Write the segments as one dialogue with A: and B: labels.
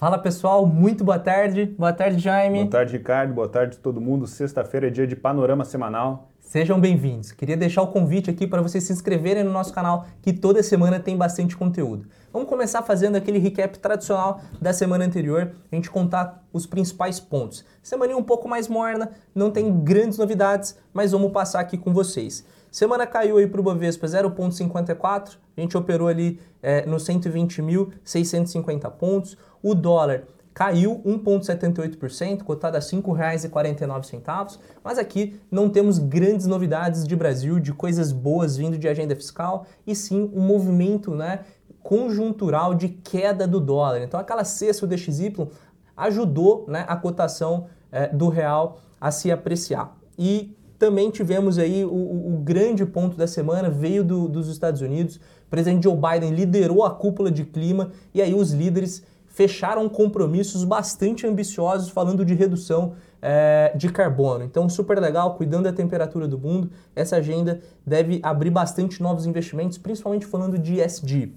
A: Fala pessoal, muito boa tarde. Boa tarde, Jaime.
B: Boa tarde, Ricardo. Boa tarde todo mundo. Sexta-feira é dia de panorama semanal.
A: Sejam bem-vindos. Queria deixar o convite aqui para vocês se inscreverem no nosso canal, que toda semana tem bastante conteúdo. Vamos começar fazendo aquele recap tradicional da semana anterior, a gente contar os principais pontos. Semana um pouco mais morna, não tem grandes novidades, mas vamos passar aqui com vocês. Semana caiu aí para o Bovespa 0,54, a gente operou ali é, no 120.650 pontos. O dólar caiu 1,78%, cotado a R$ 5,49. Mas aqui não temos grandes novidades de Brasil, de coisas boas vindo de agenda fiscal, e sim um movimento né, conjuntural de queda do dólar. Então aquela cesta do DXY ajudou né, a cotação é, do real a se apreciar. E também tivemos aí o, o, o grande ponto da semana, veio do, dos Estados Unidos. O presidente Joe Biden liderou a cúpula de clima e aí os líderes fecharam compromissos bastante ambiciosos falando de redução é, de carbono. Então, super legal, cuidando da temperatura do mundo. Essa agenda deve abrir bastante novos investimentos, principalmente falando de ESG.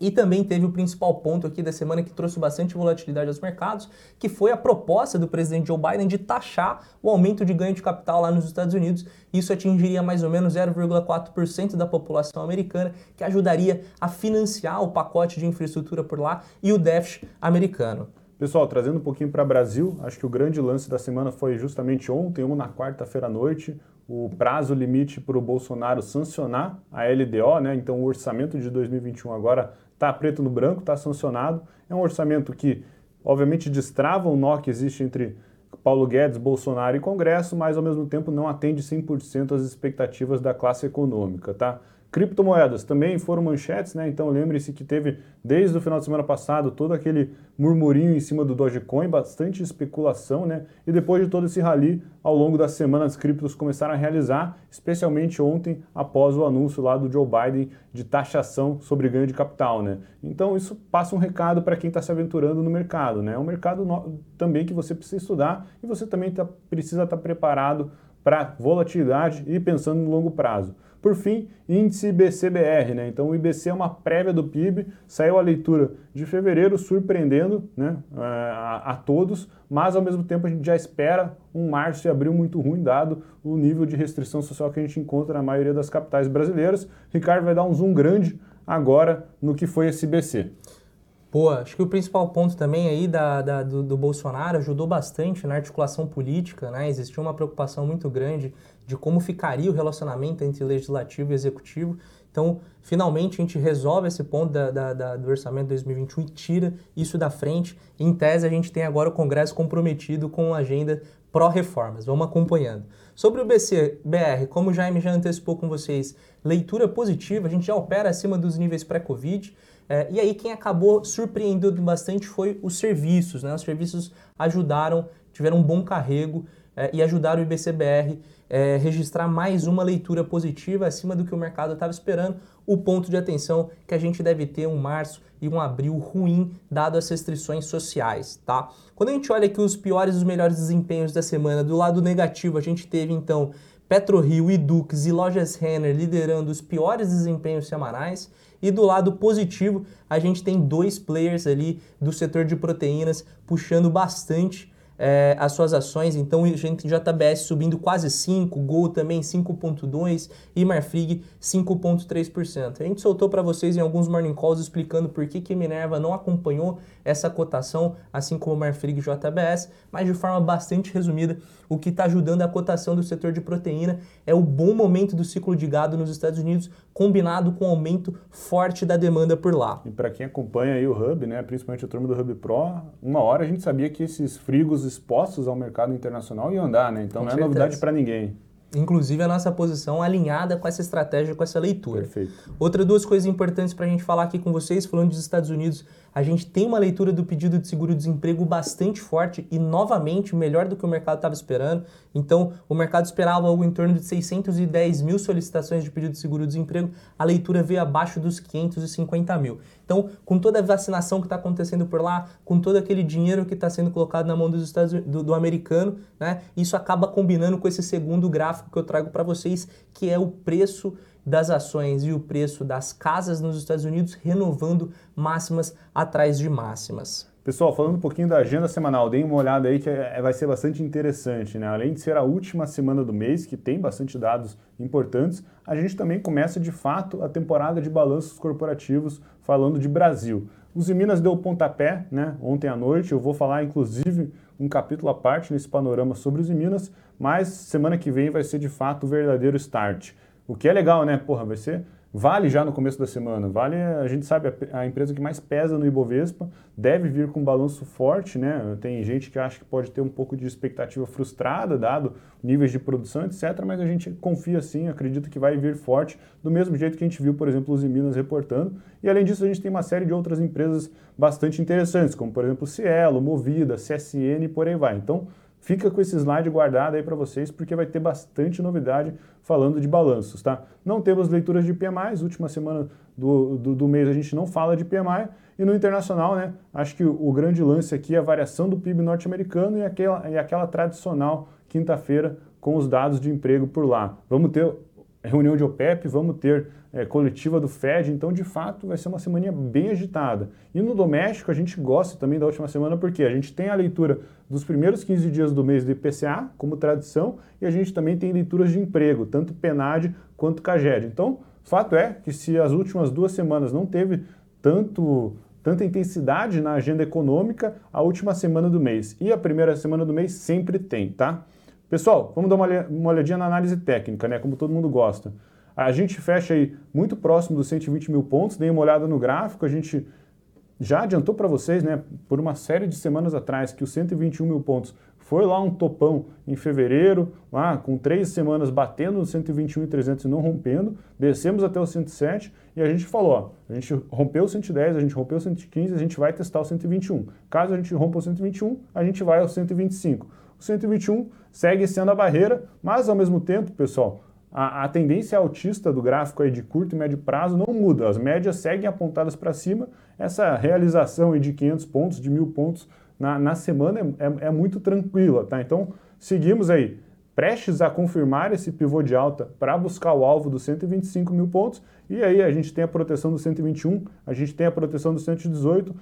A: E também teve o principal ponto aqui da semana que trouxe bastante volatilidade aos mercados, que foi a proposta do presidente Joe Biden de taxar o aumento de ganho de capital lá nos Estados Unidos. Isso atingiria mais ou menos 0,4% da população americana, que ajudaria a financiar o pacote de infraestrutura por lá e o déficit americano.
B: Pessoal, trazendo um pouquinho para o Brasil, acho que o grande lance da semana foi justamente ontem, uma na quarta-feira à noite, o prazo limite para o Bolsonaro sancionar a LDO, né? Então o orçamento de 2021 agora está preto no branco, está sancionado. É um orçamento que, obviamente, destrava o nó que existe entre Paulo Guedes, Bolsonaro e Congresso, mas ao mesmo tempo não atende 100% às expectativas da classe econômica, tá? Criptomoedas também foram manchetes, né? Então lembre-se que teve desde o final de semana passado todo aquele murmurinho em cima do Dogecoin, bastante especulação, né? E depois de todo esse rally, ao longo da semana as criptos começaram a realizar, especialmente ontem após o anúncio lá do Joe Biden de taxação sobre ganho de capital, né? Então isso passa um recado para quem está se aventurando no mercado, né? É um mercado no... também que você precisa estudar e você também tá, precisa estar tá preparado para volatilidade e pensando no longo prazo. Por fim, índice IBCBR, né? Então o IBC é uma prévia do PIB, saiu a leitura de fevereiro surpreendendo né, eh, a, a, todos, mas ao mesmo tempo a gente já espera um março e abril muito ruim, dado o nível de restrição social que a gente encontra na maioria das capitais brasileiras. Ricardo vai dar um zoom grande agora no que foi esse IBC.
A: Pô, acho que o principal ponto também aí da, da do, do, Bolsonaro ajudou bastante na articulação política, né? Existia uma preocupação muito grande de como ficaria o relacionamento entre legislativo e executivo. Então, finalmente, a gente resolve esse ponto da, da, da, do orçamento 2021 e tira isso da frente. Em tese, a gente tem agora o Congresso comprometido com a agenda pró-reformas. Vamos acompanhando. Sobre o BCBR, como o Jaime já antecipou com vocês, leitura positiva, a gente já opera acima dos níveis pré-Covid. É, e aí quem acabou surpreendendo bastante foi os serviços, né? Os serviços ajudaram, tiveram um bom carrego é, e ajudaram o IBCBR é, registrar mais uma leitura positiva acima do que o mercado estava esperando. O ponto de atenção que a gente deve ter um março e um abril ruim, dado as restrições sociais, tá? Quando a gente olha aqui os piores e os melhores desempenhos da semana, do lado negativo a gente teve então PetroRio e Dux e Lojas Renner liderando os piores desempenhos semanais. E do lado positivo, a gente tem dois players ali do setor de proteínas puxando bastante é, as suas ações. Então, gente JBS subindo quase 5, Gol também 5,2% e Marfrig 5,3%. A gente soltou para vocês em alguns morning calls explicando por que, que Minerva não acompanhou essa cotação, assim como Marfrig e JBS, mas de forma bastante resumida, o que está ajudando a cotação do setor de proteína é o bom momento do ciclo de gado nos Estados Unidos, combinado com o aumento forte da demanda por lá.
B: E para quem acompanha aí o Hub, né, principalmente o turma do Hub Pro, uma hora a gente sabia que esses frigos expostos ao mercado internacional iam andar, né? Então com não é novidade para ninguém
A: inclusive a nossa posição alinhada com essa estratégia, com essa leitura.
B: Perfeito.
A: Outra duas coisas importantes para a gente falar aqui com vocês, falando dos Estados Unidos, a gente tem uma leitura do pedido de seguro-desemprego bastante forte e, novamente, melhor do que o mercado estava esperando. Então, o mercado esperava algo em torno de 610 mil solicitações de pedido de seguro-desemprego, a leitura veio abaixo dos 550 mil. Então, com toda a vacinação que está acontecendo por lá, com todo aquele dinheiro que está sendo colocado na mão dos Estados, do, do americano, né, isso acaba combinando com esse segundo gráfico que eu trago para vocês, que é o preço das ações e o preço das casas nos Estados Unidos renovando máximas atrás de máximas.
B: Pessoal, falando um pouquinho da agenda semanal, deem uma olhada aí que é, vai ser bastante interessante, né? Além de ser a última semana do mês, que tem bastante dados importantes, a gente também começa de fato a temporada de balanços corporativos falando de Brasil. Os Minas deu pontapé, né? Ontem à noite, eu vou falar inclusive um capítulo à parte nesse panorama sobre os Minas, mas semana que vem vai ser de fato o verdadeiro start. O que é legal, né? Porra, vai ser Vale já no começo da semana. Vale, a gente sabe, a, empresa que mais pesa no Ibovespa deve vir com um balanço forte, né? Tem gente que acha que pode ter um pouco de expectativa frustrada, dado níveis de produção, etc. Mas a gente confia sim, acredita que vai vir forte, do mesmo jeito que a gente viu, por exemplo, os Minas reportando. E além disso, a gente tem uma série de outras empresas bastante interessantes, como por exemplo Cielo, Movida, CSN e por aí vai. Então, Fica com esse slide guardado aí para vocês, porque vai ter bastante novidade falando de balanços, tá? Não temos leituras de PMI, última semana do, do, do, mês a gente não fala de PMI, e no internacional, né, acho que o, grande lance aqui é a variação do PIB norte-americano e aquela, e aquela tradicional quinta-feira com os dados de emprego por lá. Vamos ter reunião de OPEP, vamos ter é, coletiva do Fed, então de fato vai ser uma semana bem agitada. E no doméstico a gente gosta também da última semana porque a gente tem a leitura dos primeiros 15 dias do mês do IPCA, como tradição, e a gente também tem leituras de emprego, tanto PNAD quanto CAGED. Então, fato é que se as últimas duas semanas não teve tanto tanta intensidade na agenda econômica, a última semana do mês e a primeira semana do mês sempre tem, tá? Pessoal, vamos dar uma olhadinha na análise técnica, né? Como todo mundo gosta. A gente fecha aí muito próximo dos 120 mil pontos, dei uma olhada no gráfico, a gente já adiantou para vocês, né, por uma série de semanas atrás, que os 121 mil pontos foi lá um topão em fevereiro, lá com três semanas batendo no 121.300 e não rompendo, descemos até o 107 e a gente falou, ó, a gente rompeu o 110, a gente rompeu o 115, a gente vai testar o 121. Caso a gente rompa o 121, a gente vai ao 125. O 121 segue sendo a barreira, mas ao mesmo tempo, pessoal, a, a, tendência altista do gráfico aí de curto e médio prazo não muda, as médias seguem apontadas para cima, essa realização aí de 500 pontos, de 1.000 pontos na, na semana é, é, é, muito tranquila, tá? Então, seguimos aí, prestes a confirmar esse pivô de alta para buscar o alvo dos 125 mil pontos, e aí a gente tem a proteção do 121, a gente tem a proteção do 118,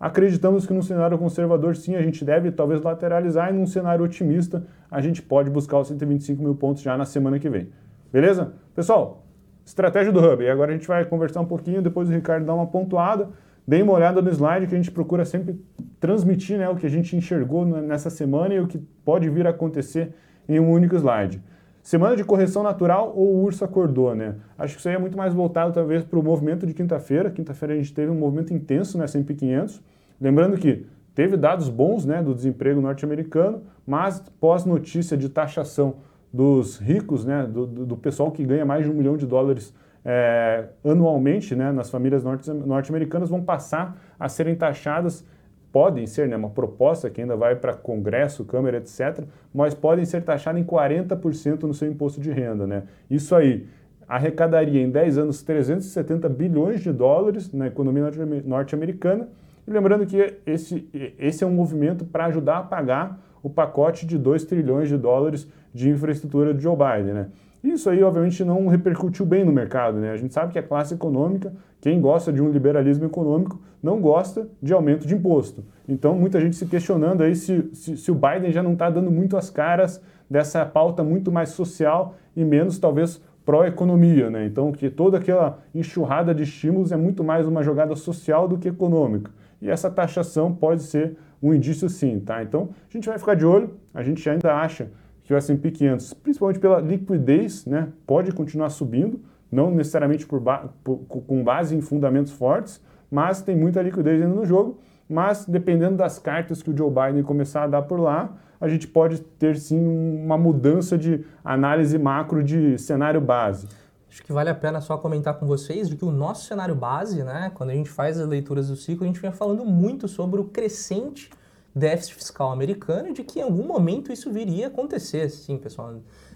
B: Acreditamos que num cenário conservador, sim, a gente deve talvez lateralizar, e num cenário otimista, a gente pode buscar os 125 mil pontos já na semana que vem. Beleza? Pessoal, estratégia do Hub. E agora a gente vai conversar um pouquinho, depois o Ricardo dá uma pontuada. Deem uma olhada no slide que a gente procura sempre transmitir né, o que a gente enxergou nessa semana e o que pode vir a acontecer em um único slide. Semana de correção natural ou o urso acordou, né? Acho que isso aí é muito mais voltado talvez para o movimento de quinta-feira. Quinta-feira a gente teve um movimento intenso na S&P 500. Lembrando que teve dados bons né, do desemprego norte-americano, mas pós notícia de taxação dos ricos, né, do, do pessoal que ganha mais de um milhão de dólares é, anualmente né, nas famílias norte-americanas vão passar a serem taxadas, podem ser, né, uma proposta que ainda vai para Congresso, Câmara, etc., mas podem ser taxadas em 40% no seu imposto de renda. Né? Isso aí arrecadaria em 10 anos 370 bilhões de dólares na economia norte-americana. E lembrando que esse, esse é um movimento para ajudar a pagar o pacote de 2 trilhões de dólares de infraestrutura de Joe Biden. Né? Isso aí, obviamente, não repercutiu bem no mercado. Né? A gente sabe que a classe econômica, quem gosta de um liberalismo econômico, não gosta de aumento de imposto. Então, muita gente se questionando aí se, se, se o Biden já não está dando muito as caras dessa pauta muito mais social e menos, talvez, pró-economia. Né? Então, que toda aquela enxurrada de estímulos é muito mais uma jogada social do que econômica. E essa taxação pode ser um indício sim, tá? Então, a gente vai ficar de olho, a gente ainda acha que o S&P 500, principalmente pela liquidez, né, pode continuar subindo, não necessariamente por ba por, com base em fundamentos fortes, mas tem muita liquidez ainda no jogo. Mas dependendo das cartas que o Joe Biden começar a dar por lá, a gente pode ter sim uma mudança de análise macro de cenário base.
A: Acho que vale a pena só comentar com vocês de que o nosso cenário base, né, quando a gente faz as leituras do ciclo, a gente vem falando muito sobre o crescente déficit fiscal americano de que em algum momento isso viria a acontecer, sim, pessoal.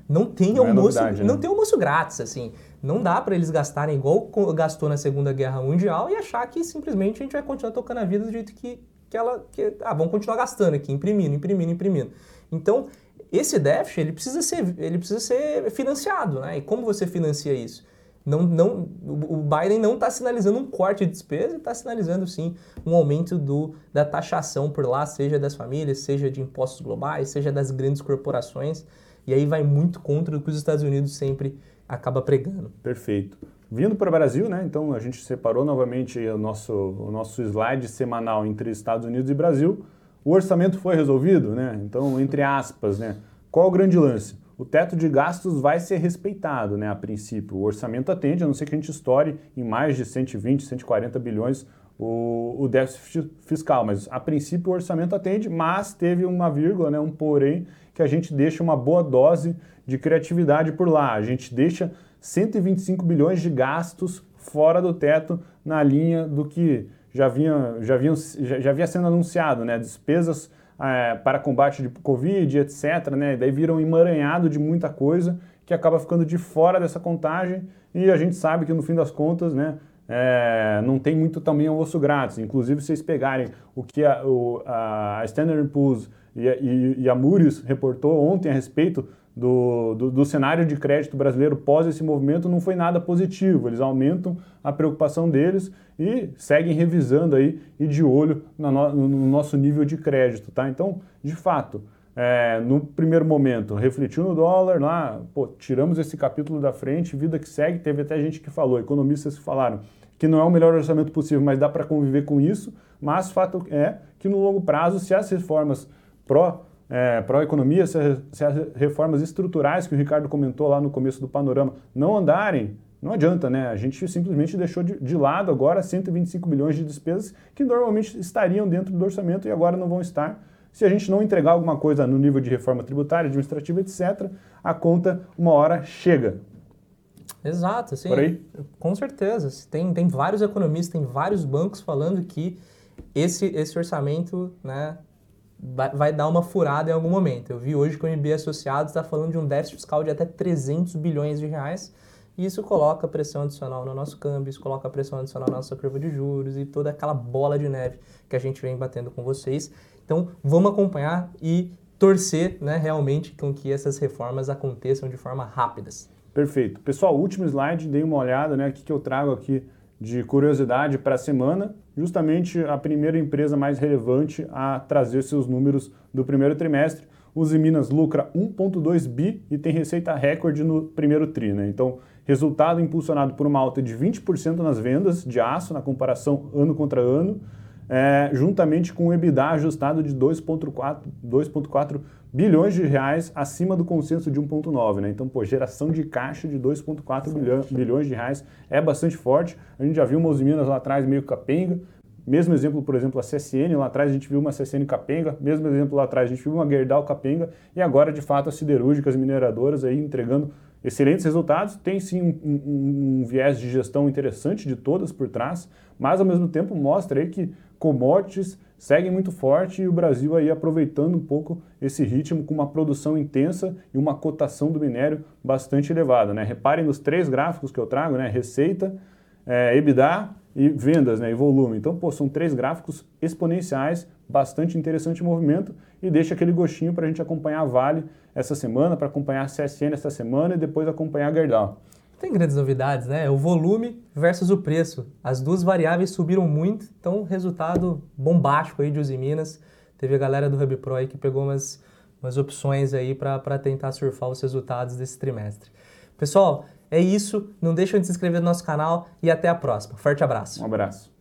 A: Não tem não é almoço, é não tem almoço grátis, assim. Não dá para eles gastarem igual gastou na Segunda Guerra Mundial e achar que simplesmente a gente vai continuar tocando a vida do jeito que, que ela que, ah, vamos continuar gastando aqui, imprimindo, imprimindo, imprimindo. Então, esse déficit ele precisa ser ele precisa ser financiado, né? E como você financia isso? Não, não, o Biden não está sinalizando um corte de despesa, está sinalizando sim um aumento do, da taxação por lá, seja das famílias, seja de impostos globais, seja das grandes corporações. E aí vai muito contra o que os Estados Unidos sempre acaba pregando.
B: Perfeito. Vindo para o Brasil, né? Então a gente separou novamente o nosso, o nosso slide semanal entre Estados Unidos e Brasil. O orçamento foi resolvido, né? Então, entre aspas, né? Qual o grande lance? O teto de gastos vai ser respeitado, né? A princípio. O orçamento atende, a não ser que a gente estoure em mais de 120, 140 bilhões o, o déficit fiscal, mas a princípio o orçamento atende, mas teve uma vírgula, né, um porém, que a gente deixa uma boa dose de criatividade por lá. A gente deixa 125 bilhões de gastos fora do teto na linha do que já vinha, já vinha, já, já vinha sendo anunciado, né? Despesas é, para combate de Covid, etc. Né? Daí vira um emaranhado de muita coisa que acaba ficando de fora dessa contagem e a gente sabe que no fim das contas, né? É, não tem muito também almoço grátis. Inclusive, vocês pegarem o que a, o, a Standard Poor's e, e, e a Moody's reportou ontem a respeito do, do, do, cenário de crédito brasileiro pós esse movimento não foi nada positivo. Eles aumentam a preocupação deles e seguem revisando aí e de olho no, no nosso nível de crédito, tá? Então, de fato, é, no primeiro momento, refletiu no dólar, lá, pô, tiramos esse capítulo da frente, vida que segue, teve até gente que falou, economistas que falaram que não é o melhor orçamento possível, mas dá para conviver com isso, mas fato é que no longo prazo, se as reformas pró é, pró-economia, se, se, as reformas estruturais que o Ricardo comentou lá no começo do panorama não andarem, não adianta, né? A gente simplesmente deixou de, de, lado agora 125 bilhões de despesas que normalmente estariam dentro do orçamento e agora não vão estar. Se a gente não entregar alguma coisa no nível de reforma tributária, administrativa, etc., a conta uma hora chega.
A: Exato, sim.
B: Por aí?
A: Com certeza. Tem, tem vários economistas, tem vários bancos falando que esse, esse orçamento né, vai, dar uma furada em algum momento. Eu vi hoje que o MB Associados está falando de um déficit fiscal de até 300 bilhões de reais. E isso coloca pressão adicional no nosso câmbio, isso coloca pressão adicional na nossa curva de juros e toda aquela bola de neve que a gente vem batendo com vocês. Então, vamos acompanhar e torcer né, realmente com que essas reformas aconteçam de forma rápidas.
B: Perfeito. Pessoal, último slide, dei uma olhada, né? O que, que eu trago aqui de curiosidade para a semana, justamente a primeira empresa mais relevante a trazer seus números do primeiro trimestre. Uzi Minas lucra 1,2 bi e tem receita recorde no primeiro tri. Né? Então, resultado impulsionado por uma alta de 20% nas vendas de aço na comparação ano contra ano, é, juntamente com o EBITDA ajustado de 2,4 bilhões de reais acima do consenso de 1,9. Né? Então, pô, geração de caixa de 2,4 bilhões de reais é bastante forte. A gente já viu uma Minas lá atrás meio capenga. Mesmo exemplo, por exemplo, a CSN, lá atrás a gente viu uma CSN capenga, mesmo exemplo lá atrás a gente viu uma Gerdau capenga, e agora, de fato, as siderúrgicas mineradoras aí entregando excelentes resultados, tem sim um, um, um, viés de gestão interessante de todas por trás, mas ao mesmo tempo mostra aí que commodities seguem muito forte e o Brasil aí aproveitando um pouco esse ritmo com uma produção intensa e uma cotação do minério bastante elevada. Né? Reparem nos três gráficos que eu trago, né? receita, é, EBITDA e vendas né? e volume. Então, pô, são três gráficos exponenciais, bastante interessante o movimento e deixa aquele gostinho para a gente acompanhar a Vale essa semana, para acompanhar a CSN essa semana e depois acompanhar a Gerdau.
A: Tem grandes novidades, né? O volume versus o preço. As duas variáveis subiram muito, então resultado bombástico aí de Uzi Minas. Teve a galera do Hub Pro aí que pegou umas, umas opções aí para tentar surfar os resultados desse trimestre. Pessoal, é isso. Não deixem de se inscrever no nosso canal e até a próxima. Forte abraço.
B: Um abraço.